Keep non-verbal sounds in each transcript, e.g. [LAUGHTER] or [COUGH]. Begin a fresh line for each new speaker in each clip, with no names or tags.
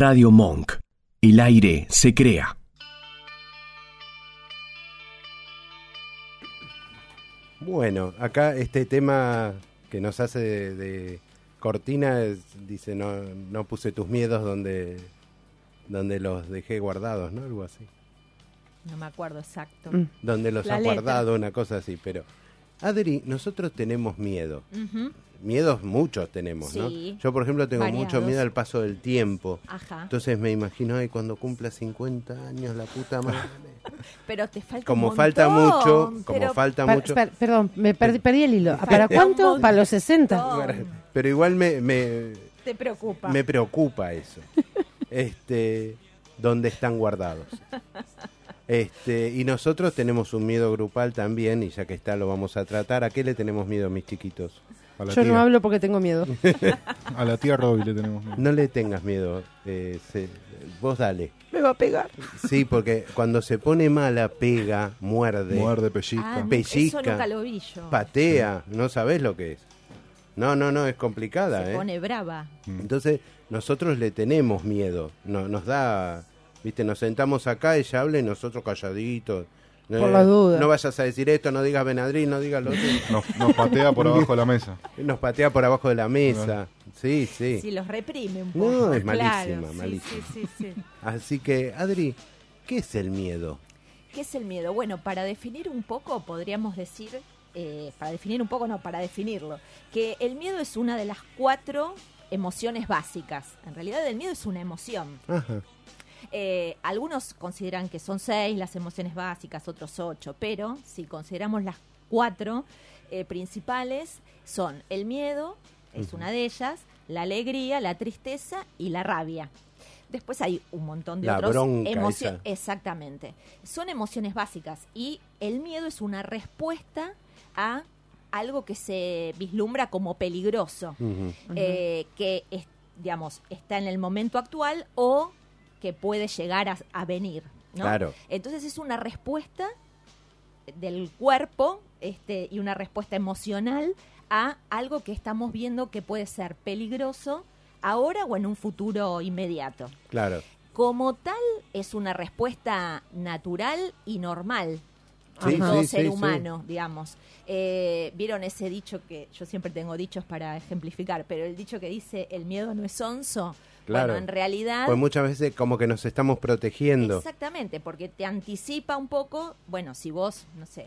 Radio Monk. El aire se crea.
Bueno, acá este tema que nos hace de, cortina dice no, no puse tus miedos donde, donde los dejé guardados, ¿no? Algo así.
No me acuerdo exacto.
Mm. Donde los ha guardado, una cosa así, pero... Adri, nosotros tenemos miedo miedos muchos tenemos, ¿no? Yo, por ejemplo, tengo mucho miedo al paso del tiempo. Ajá. Entonces me imagino, ay, cuando cumpla 50 años, la puta madre. [LAUGHS]
Pero te falta
Como falta mucho, como falta mucho.
perdón, me perdí, el hilo. ¿Para cuánto? Para los 60.
Pero igual me, me
te preocupa.
Me preocupa eso. [LAUGHS] este, dónde están guardados. Este, y nosotros tenemos un miedo grupal también, y ya que está lo vamos a tratar. ¿A qué le tenemos miedo, mis chiquitos?
Yo no hablo porque tengo miedo. [LAUGHS]
a la tía Robbie le tenemos miedo.
No le tengas miedo. Eh, vos dale.
Me va a pegar.
Sí, porque cuando se pone mala, pega, muerde.
Muerde, pellizca.
Ah, pellizca.
Patea. No sabés lo que es. No, no, no, es complicada.
Se
¿eh?
pone brava.
Mm. Entonces, nosotros le tenemos miedo. No, nos da. Viste, nos sentamos acá, ella habla y nosotros calladitos
por la duda.
No vayas a decir esto, no digas Benadryl, no digas lo otro.
Nos, patea por [LAUGHS] abajo de la mesa.
Nos patea por abajo de la mesa. Sí, sí.
Sí, los reprime un poco.
No, es malísima, malísima. Sí, sí, Así que, Adri, ¿qué es el miedo?
¿Qué es el miedo? Bueno, para definir un poco, podríamos decir, eh, para definir un poco, no, para definirlo, que el miedo es una de las cuatro emociones básicas. En realidad el miedo es una emoción. Ajá. Eh, algunos consideran que son seis las emociones básicas, otros ocho, pero si consideramos las cuatro eh, principales, son el miedo, es una de ellas, la alegría, la tristeza y la rabia. Después hay un montón de
la
otros
emociones.
Exactamente. Son emociones básicas y el miedo es una respuesta a algo que se vislumbra como peligroso, eh, que digamos está en el momento actual o que puede llegar a, venir. ¿no?
Claro.
Entonces es una respuesta del cuerpo este, y una respuesta emocional a algo que estamos viendo que puede ser peligroso ahora o en un futuro inmediato.
Claro.
Como tal, es una respuesta natural y normal a todo ser humano, digamos. Eh, Vieron ese dicho que yo siempre tengo dichos para ejemplificar, pero el dicho que dice el miedo no es onzo. Claro. Bueno, en realidad...
Pues muchas veces como que nos estamos protegiendo.
Exactamente, porque te anticipa un poco, bueno, si vos, no sé,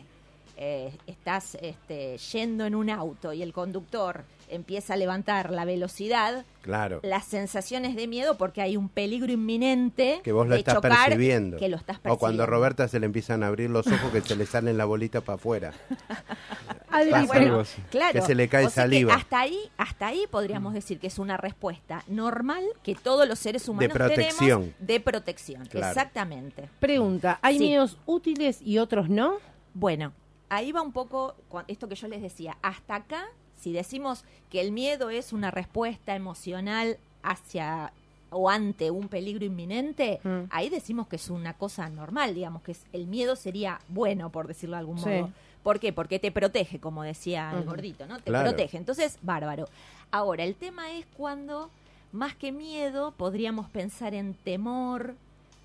eh, estás este, yendo en un auto y el conductor empieza a levantar la velocidad,
claro.
las sensaciones de miedo porque hay un peligro inminente
que vos lo estás percibiendo.
Que lo estás percibiendo.
O cuando a Roberta se le empiezan a abrir los ojos que se le salen la bolita para afuera. [LAUGHS]
claro.
Que se le cae saliva.
hasta ahí, hasta ahí podríamos decir que es una respuesta normal que todos los seres humanos
de protección.
tenemos de protección. Exactamente.
Pregunta, ¿hay miedos útiles y otros no?
Bueno, ahí va un poco esto que yo les decía. Hasta acá, si decimos que el miedo es una respuesta emocional hacia o ante un peligro inminente, mm. ahí decimos que es una cosa normal, digamos que el miedo sería bueno, por decirlo de algún modo. ¿Por qué? Porque te protege, como decía el gordito, ¿no? Te protege. Entonces, bárbaro. Ahora, el tema es cuando, más que miedo, podríamos pensar en temor,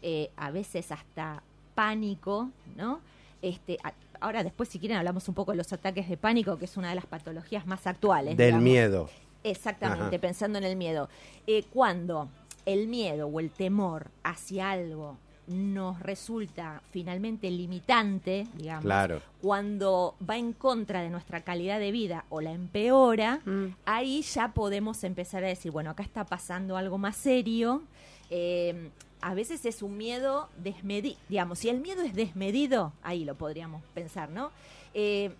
eh, a veces hasta pánico, ¿no? Este, ahora después si quieren hablamos un poco de los ataques de pánico, que es una de las patologías más actuales.
Del miedo.
Exactamente, pensando en el miedo. Eh, cuando el miedo o el temor hacia algo nos resulta finalmente limitante, digamos, cuando va en contra de nuestra calidad de vida o la empeora, mm. ahí ya podemos empezar a decir, bueno, acá está pasando algo más serio. Eh, a veces es un miedo desmedido, digamos, si el miedo es desmedido, ahí lo podríamos pensar, ¿no? Eh,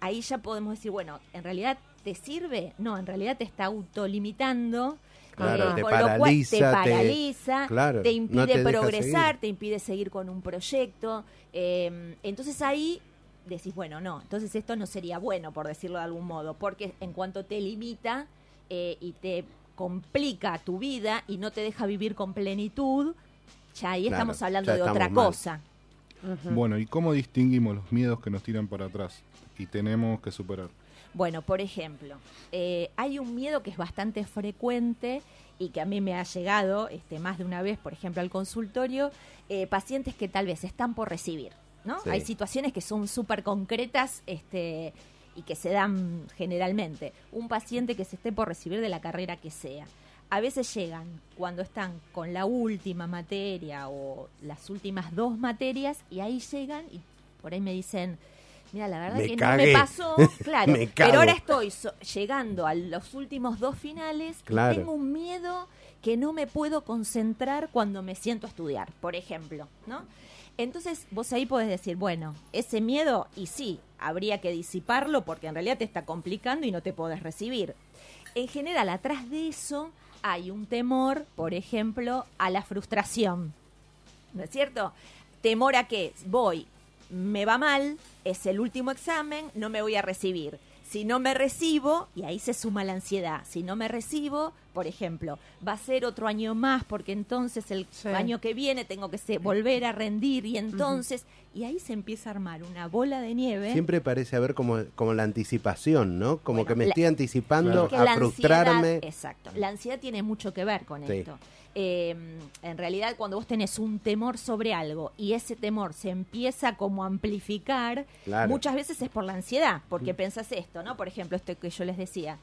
ahí ya podemos decir, bueno, en realidad te sirve, no, en realidad te está autolimitando.
Claro, te, paraliza,
te, paraliza, te, impide progresar, te impide seguir con un proyecto. Eh, entonces ahí decís, bueno, no, entonces esto no sería bueno, por decirlo de algún modo, porque en cuanto te limita eh, y te complica tu vida y no te deja vivir con plenitud, ya ahí estamos hablando de otra cosa.
Bueno, ¿y cómo distinguimos los miedos que nos tiran para atrás y tenemos que superar?
Bueno, por ejemplo, eh, hay un miedo que es bastante frecuente y que a mí me ha llegado este, más de una vez, por ejemplo, al consultorio, eh, pacientes que tal vez están por recibir, ¿no? Hay situaciones que son súper concretas este, y que se dan generalmente. Un paciente que se esté por recibir de la carrera que sea. A veces llegan cuando están con la última materia o las últimas dos materias y ahí llegan y por ahí me dicen, Mira, la verdad que no me pasó, [LAUGHS] claro, pero ahora estoy llegando a los últimos dos finales y tengo un miedo que no me puedo concentrar cuando me siento a estudiar, por ejemplo, ¿no? Entonces vos ahí podés decir, bueno, ese miedo, y sí, habría que disiparlo porque en realidad te está complicando y no te podés recibir. En general, atrás de eso hay un temor, por ejemplo, a la frustración. ¿No es cierto? Temor a que voy, me va mal, es el último examen, no me voy a recibir. Si no me recibo, y ahí se suma la ansiedad, si no me recibo, por ejemplo, va a ser otro año más porque entonces el año que viene tengo que volver a rendir y entonces, y ahí se empieza a armar una bola de nieve.
Siempre parece haber como, como la anticipación, ¿no? Como que me estoy anticipando a frustrarme.
exacto, la ansiedad tiene mucho que ver con esto. Em, en realidad cuando vos tenés un temor sobre algo y ese temor se empieza como a amplificar, muchas veces es por la ansiedad, porque mm. pensás esto, ¿no? Por ejemplo, esto que yo les decía,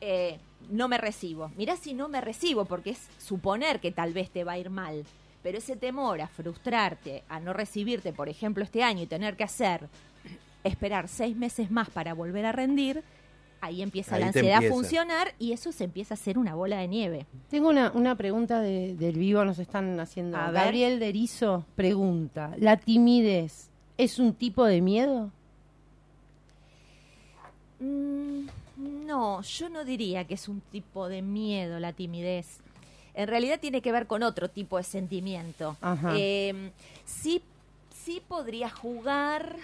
eh, no me recibo. Mirá si no me recibo, porque es suponer que tal vez te va a ir mal. Pero ese temor a frustrarte, a no recibirte, por ejemplo, este año y tener que hacer, esperar seis meses más para volver a rendir, ahí empieza la ansiedad a funcionar y eso se empieza a hacer una bola de nieve.
Tengo una, una pregunta del vivo, nos están haciendo. Gabriel Derizo pregunta, ¿la timidez es un tipo de miedo?
Mm, no, yo no diría que es un tipo de miedo la timidez. En realidad tiene que ver con otro tipo de sentimiento. Eh, sí, sí podría jugar,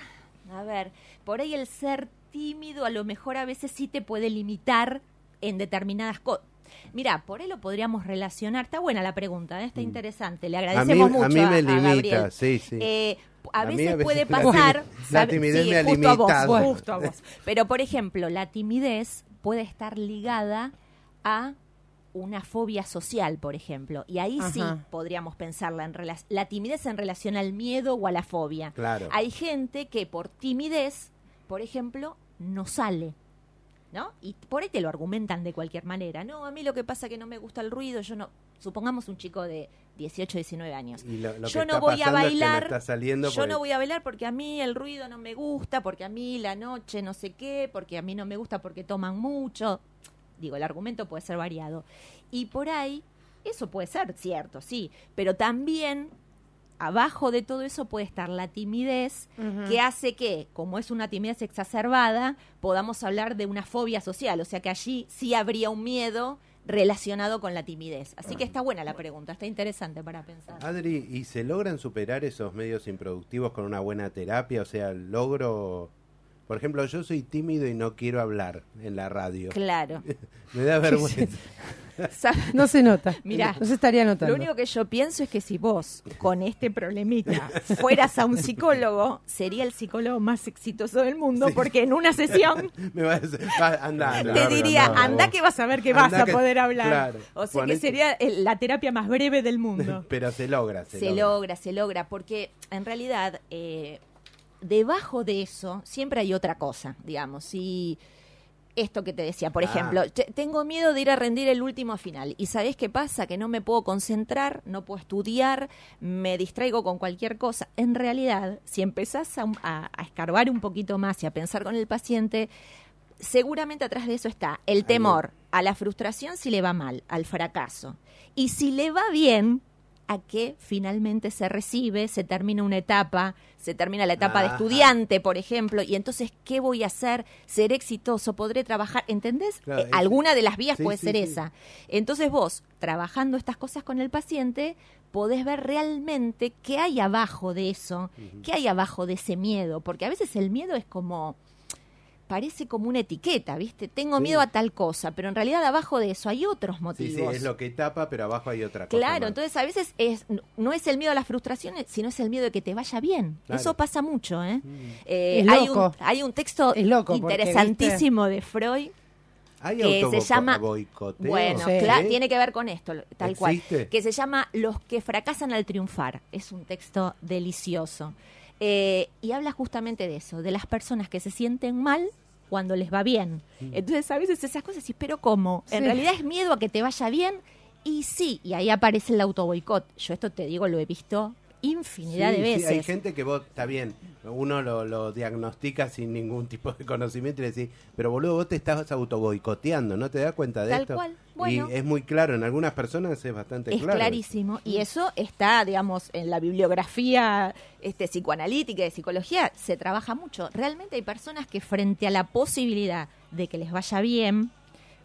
a ver, por ahí el ser tímido a lo mejor a veces sí te puede limitar en determinadas cosas. Mira, por ahí lo podríamos relacionar. Está buena la pregunta, ¿eh? está mm. interesante. Le agradecemos mucho. A
mí me limita, sí, sí.
Eh, a, veces puede pasar.
La, timidez me ha limitado.
justo a vos. Pero, por ejemplo, la timidez puede estar ligada a una fobia social, por ejemplo. Y ahí sí podríamos pensarla en la timidez en relación al miedo o a la fobia.
Claro.
Hay gente que por timidez, por ejemplo, no sale. ¿No? Y por ahí te lo argumentan de cualquier manera. No, a mí lo que pasa es que no me gusta el ruido, yo no. Supongamos un chico de 18, 19 años. yo no voy a bailar. yo no voy a bailar porque a mí el ruido no me gusta, porque a mí la noche no sé qué, porque a mí no me gusta porque toman mucho. Digo, el argumento puede ser variado. Y por ahí, eso puede ser cierto, sí, pero también abajo de todo eso puede estar la timidez, que hace que, como es una timidez exacerbada, podamos hablar de una fobia social, o sea que allí sí habría un miedo relacionado con la timidez. Así que está buena la pregunta, está interesante para pensar.
Adri, ¿y se logran superar esos medios improductivos con una buena terapia? O sea, logro... Por ejemplo, yo soy tímido y no quiero hablar en la radio.
Claro. [LAUGHS]
Me da vergüenza. [LAUGHS]
No se nota.
Mira,
no se estaría notando.
Lo único que yo pienso es que si vos, con este problemita, fueras a un psicólogo, sería el psicólogo más exitoso del mundo, porque en una sesión [LAUGHS]
Me va a
te diría, anda, que vas a ver que vas a poder hablar. O sea que sería la terapia más breve del mundo.
Pero se logra,
se, logra. Se logra, porque en realidad, eh, debajo de eso, siempre hay otra cosa, digamos. Si esto que te decía, por ah. ejemplo, tengo miedo de ir a rendir el último final. ¿Y sabes qué pasa? Que no me puedo concentrar, no puedo estudiar, me distraigo con cualquier cosa. En realidad, si empezás a, escarbar un poquito más y a pensar con el paciente, seguramente atrás de eso está el temor a la frustración si le va mal, al fracaso. Y si le va bien, a que finalmente se recibe, se termina una etapa, se termina la etapa de estudiante, por ejemplo, y entonces, ¿qué voy a hacer? ¿Ser exitoso? ¿Podré trabajar? ¿Entendés? Eh, alguna de las vías puede ser esa. Entonces vos, trabajando estas cosas con el paciente, podés ver realmente qué hay abajo de eso, qué hay abajo de ese miedo, porque a veces el miedo es como parece como una etiqueta, ¿viste? Tengo miedo a tal cosa, pero en realidad abajo de eso hay otros motivos.
Sí, sí, es lo que tapa, pero abajo hay otra cosa.
Claro, entonces a veces es no es el miedo a las frustraciones, sino es el miedo de que te vaya bien. Eso pasa mucho, ¿eh? Mm.
eh
hay, un, hay un texto interesantísimo de Freud que se llama bueno claro, tiene que ver con esto tal cual que se llama los que fracasan al triunfar es un texto delicioso eh, y habla justamente de eso, de las personas que se sienten mal cuando les va bien. Mm. Entonces a veces esas cosas, y pero ¿cómo? En realidad es miedo a que te vaya bien y sí, y ahí aparece el auto boicot. Yo esto te digo, lo he visto infinidad de veces.
hay gente que vos, está bien, uno lo, diagnostica sin ningún [LAUGHS] tipo de conocimiento y le decís, pero boludo, vos te estás autoboicoteando, ¿no te das cuenta de esto?
Cual.
Y es muy claro, en algunas personas es bastante
es
claro.
clarísimo, y eso está, digamos, en la bibliografía este, psicoanalítica y de psicología, se trabaja mucho. Realmente hay personas que frente a la posibilidad de que les vaya bien,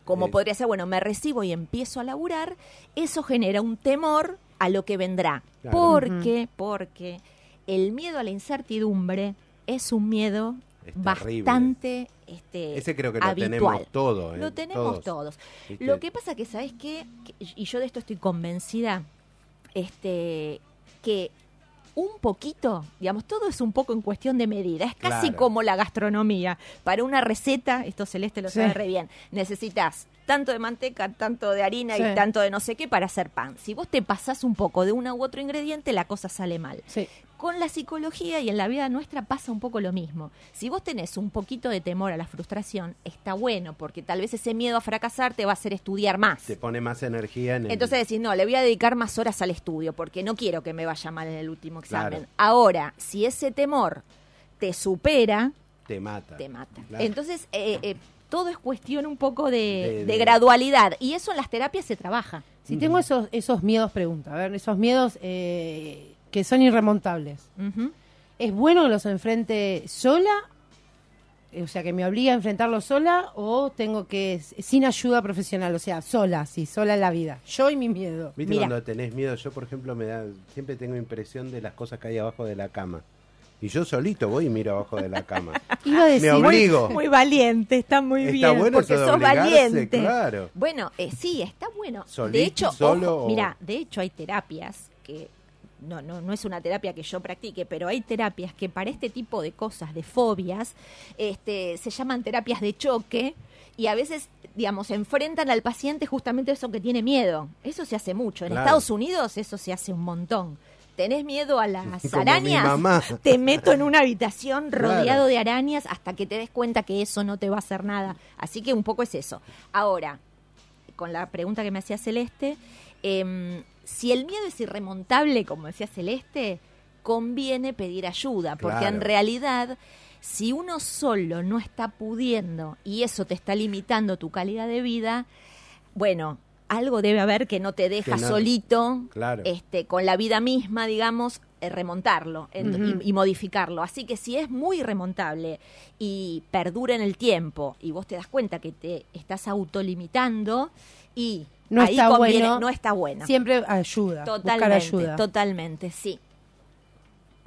como podría ser, bueno, me recibo y empiezo a laburar, eso genera un temor a lo que vendrá. Porque, porque el miedo a la incertidumbre es un miedo bastante este,
Ese creo que lo tenemos todos.
¿eh? Lo tenemos todos. Lo que pasa que, ¿sabes qué? Y yo de esto estoy convencida, este, que un poquito, digamos, todo es un poco en cuestión de medida. Es casi como la gastronomía. Para una receta, esto Celeste lo sabe re bien, necesitas tanto de manteca, tanto de harina y tanto de no sé qué para hacer pan. Si vos te pasás un poco de uno u otro ingrediente, la cosa sale mal. Con la psicología y en la vida nuestra pasa un poco lo mismo. Si vos tenés un poquito de temor a la frustración, está bueno, porque tal vez ese miedo a fracasar te va a hacer estudiar más.
Te pone más energía en el...
Entonces decís, no, le voy a dedicar más horas al estudio, porque no quiero que me vaya mal en el último examen. Ahora, si ese temor te supera...
Te mata.
Te mata. Entonces, eh, eh, todo es cuestión un poco de, gradualidad y eso en las terapias se trabaja.
Si tengo esos, esos miedos, pregunta, a ver, esos miedos eh, que son irremontables, ¿es bueno que los enfrente sola? O sea, que me obliga a enfrentarlos sola o tengo que, sin ayuda profesional, o sea, sola, sí, sola en la vida. Yo y mi miedo.
¿Viste cuando tenés miedo? Yo, por ejemplo, me da, siempre tengo impresión de las cosas que hay abajo de la cama. Y yo solito voy y miro abajo de la cama. [LAUGHS]
Iba a decir,
Me obligo.
Muy, valiente, está muy
está
bien.
Bueno
porque sos valiente.
Claro.
Bueno, eh, sí, está bueno. de hecho, mira, de hecho hay terapias que no, no, no es una terapia que yo practique, pero hay terapias que para este tipo de cosas, de fobias, este, se llaman terapias de choque y a veces, digamos, enfrentan al paciente justamente eso que tiene miedo. Eso se hace mucho. En Estados Unidos eso se hace un montón tenés miedo a las [LAUGHS] arañas, te meto en una habitación rodeado de arañas hasta que te des cuenta que eso no te va a hacer nada. Así que un poco es eso. Ahora, con la pregunta que me hacía Celeste, em, si el miedo es irremontable, como decía Celeste, conviene pedir ayuda, porque en realidad si uno solo no está pudiendo y eso te está limitando tu calidad de vida, bueno, algo debe haber que no te deja solito, este, con la vida misma, digamos, eh, remontarlo y, modificarlo. Así que si es muy remontable y perdura en el tiempo y vos te das cuenta que te estás autolimitando y
no está bueno,
no está bueno.
Siempre ayuda.
Totalmente,
ayuda.
totalmente, sí.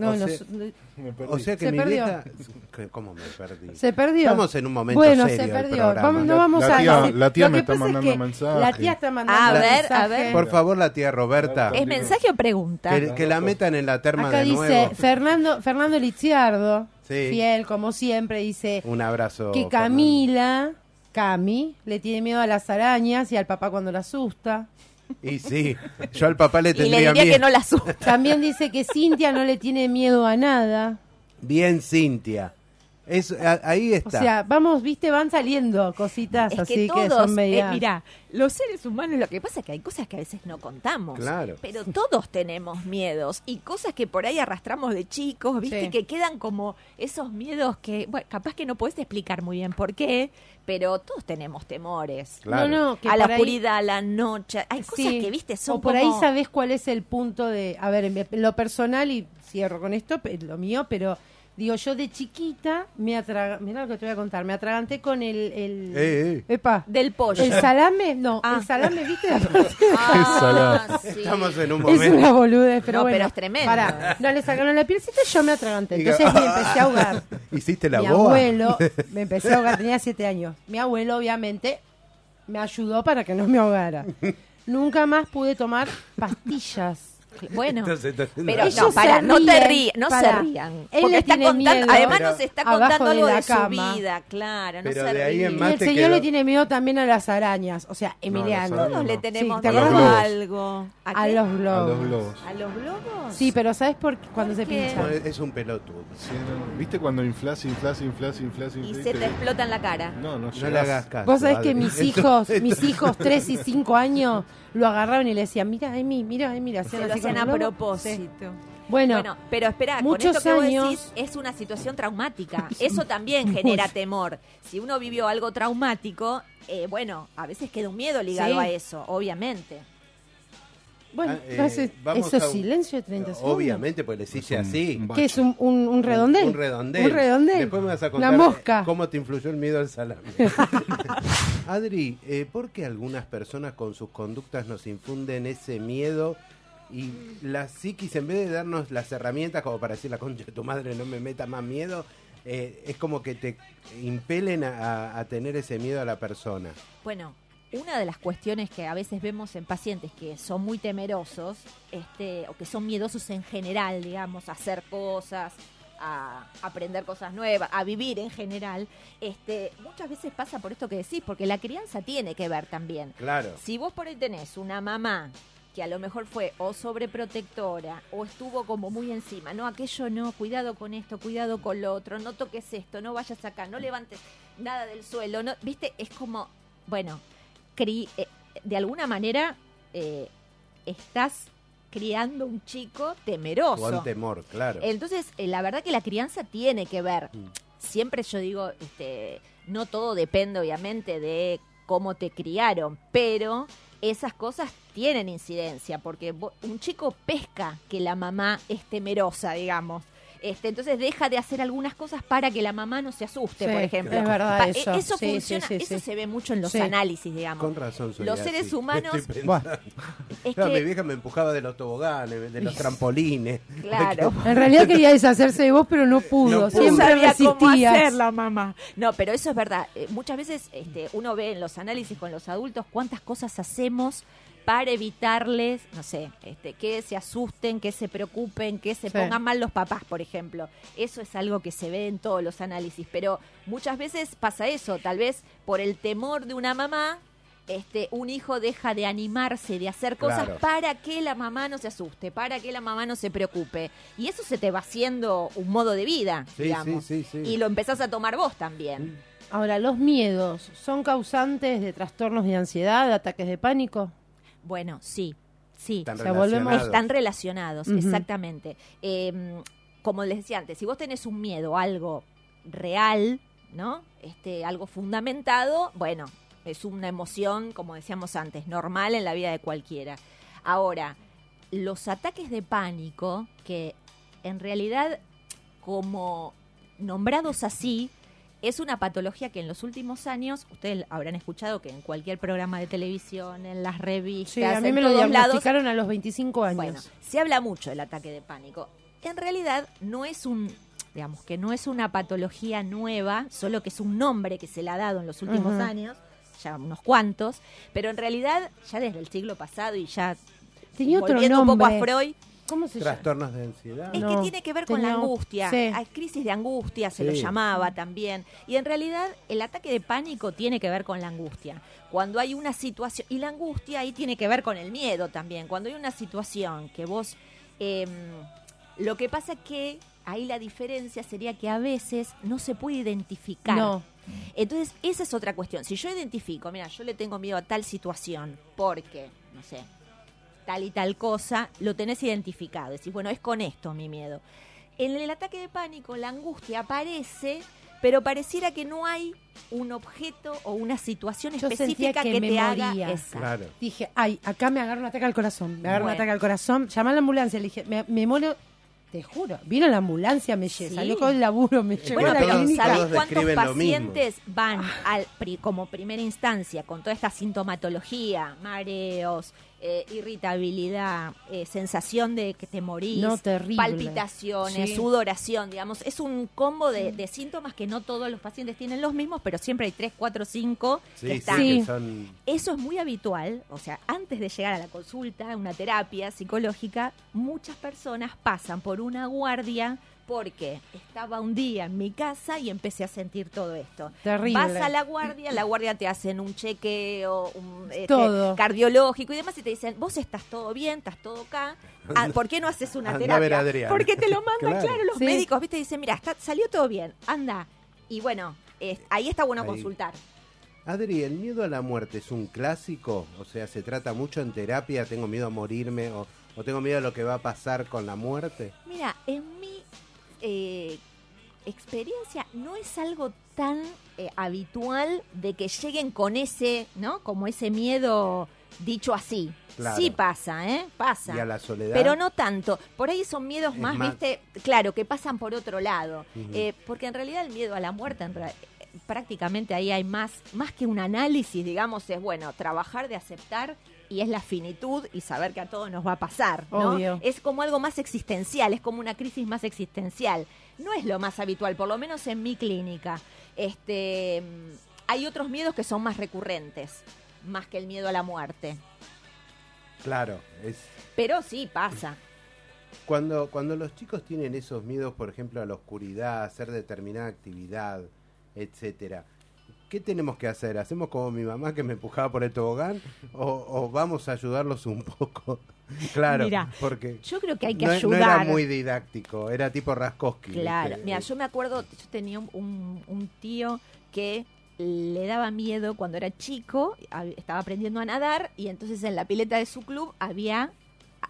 No, [LAUGHS] o, sea, que mi perdió. vieja... [LAUGHS] ¿Cómo me perdí?
Se perdió.
Estamos en un momento
bueno,
serio
se perdió. Vamos, no vamos
la,
a...
Tía, la tía me está mandando mensaje.
La tía está mandando
a ver, A ver.
Por favor, la tía Roberta.
¿Es mensaje o pregunta?
Que, la metan en la terma
Acá
de
dice Fernando, Fernando Liziardo, fiel como siempre, dice...
Un abrazo.
Que Camila, Cami, le tiene miedo a las arañas y al papá cuando la asusta.
Y sí, yo al papá le tendría
y le
diría
que no la asusta.
También dice que Cintia no le tiene miedo a nada.
Bien, Cintia. Es, ahí está.
O sea, vamos, viste, van saliendo cositas así que, son eh, medias.
mira, los seres humanos, lo que pasa es que hay cosas que a veces no contamos.
Claro.
Pero todos tenemos miedos y cosas que por ahí arrastramos de chicos, viste, que quedan como esos miedos que, bueno, capaz que no puedes explicar muy bien por qué, pero todos tenemos temores.
Claro.
No, no, a la oscuridad, a la noche. Hay cosas que, viste, son
O por ahí sabes cuál es el punto de, a ver, en lo personal, y cierro con esto, lo mío, pero Digo, yo de chiquita me atraganté, mira lo que te voy a contar, me atraganté con el, el
eh,
eh. Epa,
del pollo.
El salame, no, el ah. salame, ¿viste? [LAUGHS]
ah,
sí. Estamos en un momento.
Es una boludez, pero
no,
bueno.
pero es tremendo.
Para, no le sacaron la pielcita y yo me atraganté. Entonces me empecé a ahogar. [LAUGHS]
¿Hiciste la
Mi
boa?
abuelo, [LAUGHS] me empecé a ahogar, tenía siete años. Mi abuelo, obviamente, me ayudó para que no me ahogara. Nunca más pude tomar pastillas
bueno, pero no, para, no te rías, no se rían. Él está contando, además nos está contando algo de, su vida, claro, no se ríen.
Y el señor le tiene miedo también a las arañas, o sea, Emiliano.
Todos le tenemos miedo a algo.
¿A, los globos.
¿A los globos?
Sí, pero ¿sabes por qué? Cuando se pincha.
Es un pelotudo.
¿Viste cuando inflas, inflas, inflas, inflas,
Y se te explota en la cara.
No, no, no le hagas caso.
Vos sabés que mis hijos, mis hijos 3 y 5 años lo agarraban y le decían, mira, Amy, mira, Amy, hacían
lo hacían a propósito.
Bueno,
pero espera, muchos con esto que años... vos decís es una situación traumática. [LAUGHS] Eso también genera [LAUGHS] temor. Si uno vivió algo traumático, eh, bueno, a veces queda un miedo ligado a eso, obviamente.
Bueno, ah, eh, eso es silencio de 30 segundos.
Obviamente, pues le hiciste así.
¿Qué es un, un, un redondel?
Un, redondel.
Un redondel.
Después me vas a contar mosca. cómo te influyó el miedo al salame. [LAUGHS] Adri, eh, ¿por qué algunas personas con sus conductas nos infunden ese miedo y la psiquis, en vez de darnos las herramientas como para decir la concha de tu madre no me meta más miedo, eh, es como que te impelen a, a tener ese miedo a la persona?
Bueno, una de las cuestiones que a veces vemos en pacientes que son muy temerosos, este, o que son miedosos en general, digamos, a hacer cosas, a aprender cosas nuevas, a vivir en general, este, muchas veces pasa por esto que decís, porque la crianza tiene que ver también.
Claro.
Si vos por ahí tenés una mamá que a lo mejor fue o sobreprotectora o estuvo como muy encima, no, aquello no, cuidado con esto, cuidado con lo otro, no toques esto, no vayas acá, no levantes nada del suelo, no, viste, es como, bueno, eh, de alguna manera eh, estás criando un chico temeroso.
Con temor, claro.
Entonces, eh, la verdad que la crianza tiene que ver. Mm. Siempre yo digo, este, no todo depende obviamente de cómo te criaron, pero esas cosas tienen incidencia, porque un chico pesca que la mamá es temerosa, digamos. Este, entonces deja de hacer algunas cosas para que la mamá no se asuste, por ejemplo.
Es verdad eso.
Eso funciona, eso se ve mucho en los análisis, digamos.
Con razón
Los seres humanos...
Es que... Mi vieja me empujaba de los toboganes, de los [LAUGHS] trampolines.
Claro. [LAUGHS]
en realidad quería deshacerse de vos, pero no pudo. No Siempre sabía cómo hacer
la mamá. No, pero eso es verdad. Eh, muchas veces este, uno ve en los análisis con los adultos cuántas cosas hacemos para evitarles, no sé, este, que se asusten, que se preocupen, que se pongan mal los papás, por ejemplo. Eso es algo que se ve en todos los análisis, pero muchas veces pasa eso, tal vez por el temor de una mamá, este, un hijo deja de animarse, de hacer cosas para que la mamá no se asuste, para que la mamá no se preocupe. Y eso se te va haciendo un modo de vida, digamos. y lo empezás a tomar vos también.
Ahora, ¿los miedos son causantes de trastornos de ansiedad, de ataques de pánico?
Bueno, sí, sí.
Están relacionados.
Están relacionados, exactamente. Em, como les decía antes, si vos tenés un miedo, algo real, ¿no? Este, algo fundamentado, bueno, es una emoción, como decíamos antes, normal en la vida de cualquiera. Ahora, los ataques de pánico, que en realidad, como nombrados así, es una patología que en los últimos años, ustedes habrán escuchado que en cualquier programa de televisión, en las revistas, sí,
a mí
en
me
lo
diagnosticaron a los 25 años.
Bueno, se habla mucho del ataque de pánico. En realidad no es un, digamos, que no es una patología nueva, solo que es un nombre que se le ha dado en los últimos años, ya unos cuantos, pero en realidad ya desde el siglo pasado y ya
Tenía otro nombre. un poco
a Freud,
¿Cómo se Trastornos de ansiedad.
Es que tiene que ver con la angustia. Hay crisis de angustia, se lo llamaba también. Y en realidad el ataque de pánico tiene que ver con la angustia. Cuando hay una situación, y la angustia ahí tiene que ver con el miedo también. Cuando hay una situación que vos... Em, lo que pasa que ahí la diferencia sería que a veces no se puede identificar.
No.
Entonces, esa es otra cuestión. Si yo identifico, mira, yo le tengo miedo a tal situación, porque, no sé, tal y tal cosa, lo tenés identificado. Decís, bueno, es con esto mi miedo. En el ataque de pánico, la angustia aparece, pero pareciera que no hay un objeto o una situación específica que, te haga
Dije, ay, acá me agarra un ataque al corazón, me agarra un ataque al corazón, llamá a la ambulancia, le dije, me, me Te juro, vino la ambulancia, me sí. salió con el laburo, me
llevó a la clínica. ¿Sabés cuántos pacientes van al, como primera instancia con toda esta sintomatología, mareos, eh, irritabilidad, eh, sensación de que te morís, palpitaciones, sudoración, digamos. Es un combo de, síntomas que no todos los pacientes tienen los mismos, pero siempre hay tres, cuatro, cinco que están. Eso es muy habitual, o sea, antes de llegar a la consulta, una terapia psicológica, muchas personas pasan por una guardia porque estaba un día en mi casa y empecé a sentir todo esto.
Terrible.
Vas a la guardia, la guardia te hacen un chequeo un, este, cardiológico y demás y te dicen, vos estás todo bien, estás todo acá, ah, ¿por qué no haces una [LAUGHS] terapia? Porque te lo mandan, [LAUGHS] claro. los médicos, ¿viste? Dicen, mira, está, salió todo bien, anda. Y bueno, ahí está bueno consultar.
Adri, ¿el miedo a la muerte es un clásico? O sea, ¿se trata mucho en terapia? ¿Tengo miedo a morirme? ¿O, o tengo miedo a lo que va a pasar con la muerte?
Mira, en mi eh, experiencia no es algo tan eh, habitual de que lleguen con ese, ¿no? Como ese miedo dicho así. Sí pasa, ¿eh? Pasa.
¿Y a la soledad?
Pero no tanto. Por ahí son miedos más, viste, claro, que pasan por otro lado. Eh, porque en realidad el miedo a la muerte, prácticamente ahí hay más, más que un análisis, digamos, es bueno, trabajar de aceptar y es la finitud y saber que a todos nos va a pasar. ¿no? Es como algo más existencial, es como una crisis más existencial. No es lo más habitual, por lo menos en mi clínica. Este, hay otros miedos que son más recurrentes, más que el miedo a la muerte.
Claro, es.
Pero sí pasa.
Cuando, cuando los chicos tienen esos miedos, por ejemplo, a la oscuridad, a hacer determinada actividad, etcétera, ¿qué tenemos que hacer? ¿Hacemos como mi mamá que me empujaba por el tobogán? ¿O, vamos a ayudarlos un poco? [LAUGHS] claro, porque
yo creo que hay que ayudar. No
era muy didáctico, era tipo Raskowski.
Claro, mira, yo me acuerdo, yo tenía un, tío que le daba miedo cuando era chico, estaba aprendiendo a nadar y entonces en la pileta de su club había,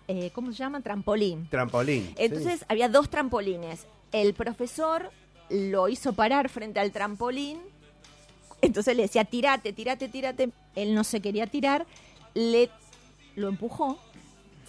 eh, ¿cómo se llama? Trampolín.
Trampolín.
Entonces había dos trampolines. El profesor lo hizo parar frente al trampolín entonces le decía, tirate, tirate, tirate. Él no se quería tirar, le lo empujó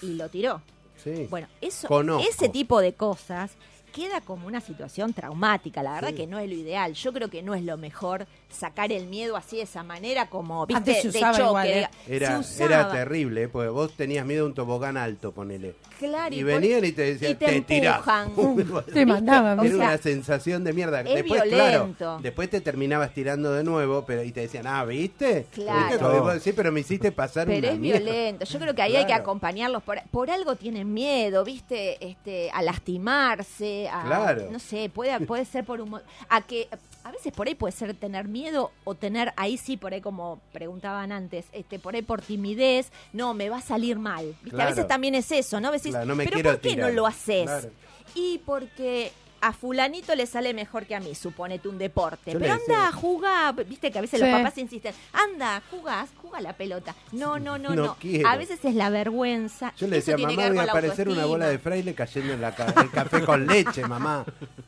y lo tiró. Sí. Bueno, eso, ese tipo de cosas queda como una situación traumática. La verdad que no es lo ideal. Yo creo que no es lo mejor sacar el miedo así de esa manera, como viste, de choque.
¿eh? Era, era terrible, ¿eh? porque vos tenías miedo a un tobogán alto, ponele.
Claro,
y, venían y te decían, te, te [LAUGHS]
te mandaban.
Era una sensación de mierda.
Es
después,
violento.
claro, después te terminabas tirando de nuevo, pero y te decían, ah, ¿viste?
Claro.
Sí, pero me hiciste pasar
Pero es violento. Yo creo que ahí hay que acompañarlos. Por, por algo tienen miedo, ¿viste? Este, a lastimarse, a, claro. no sé, puede, puede ser por un... A que a veces por ahí puede ser tener miedo o tener, ahí sí, por ahí como preguntaban antes, este, por ahí por timidez, no, me va a salir mal. ¿Viste? A veces también es eso, ¿no? Decís, pero ¿por qué no lo haces? Y porque a fulanito le sale mejor que a mí, suponete un deporte. Pero anda, juega, viste que a veces los papás insisten, anda, jugás, juega la pelota. No, no, no, [LAUGHS] no. A veces es la vergüenza.
Yo le decía, mamá, voy a aparecer una bola de fraile cayendo en la el café con leche, mamá.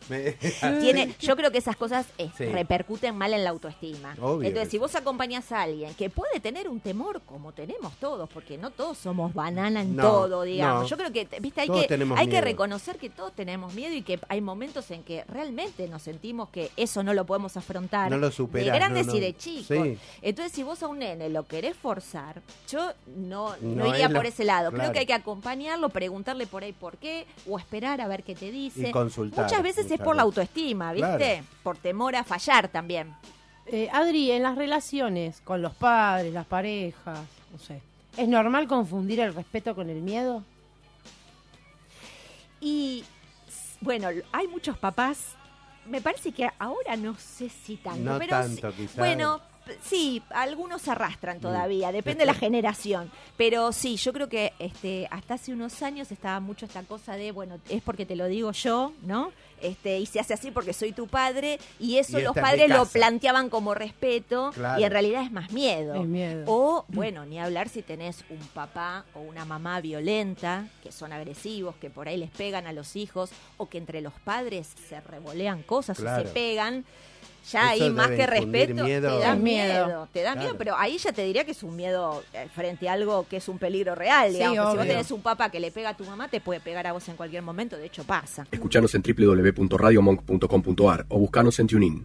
[LAUGHS]
Tiene, [LAUGHS] yo creo que esas cosas eh, repercuten mal en la autoestima. Entonces, si vos acompañás a alguien que puede tener un temor, como tenemos todos, porque no todos somos banana en todo, digamos. Yo creo que, viste, hay, que, hay que reconocer que todos tenemos miedo y que hay momentos en que realmente nos sentimos que eso no lo podemos afrontar.
No lo
De grandes y de chicos. Entonces, si vos a un nene lo querés forzar, yo no, no, iría por ese lado. Creo que hay que acompañarlo, preguntarle por ahí por qué, o esperar a ver qué te dice.
consultar.
Muchas veces es por la autoestima, ¿viste? Por temor a fallar también.
Eh, Adri, en las relaciones con los padres, las parejas, no sé, ¿es normal confundir el respeto con el miedo?
Y bueno, hay muchos papás, me parece que ahora no sé si tanto,
no
pero
tanto, quizás.
bueno, sí, algunos arrastran todavía, mm. depende de la generación. Pero sí, yo creo que este, hasta hace unos años estaba mucho esta cosa de, bueno, es porque te lo digo yo, ¿no? Este, y se hace así porque soy tu padre, y eso los padres lo planteaban como respeto, y en realidad es más miedo.
miedo.
O, bueno, ni hablar si tenés un papá o una mamá violenta, que son agresivos, que por ahí les pegan a los hijos, o que entre los padres se revolean cosas o se pegan ya ahí más que respeto, te da miedo. Te da miedo, pero ahí ya te diría que es un miedo eh, frente a algo que es un peligro real. Digamos. si vos tenés un papá que le pega a tu mamá, te puede pegar a vos en cualquier momento. De hecho, pasa.
Escuchanos en www.radiomonk.com.ar o buscanos en TuneIn.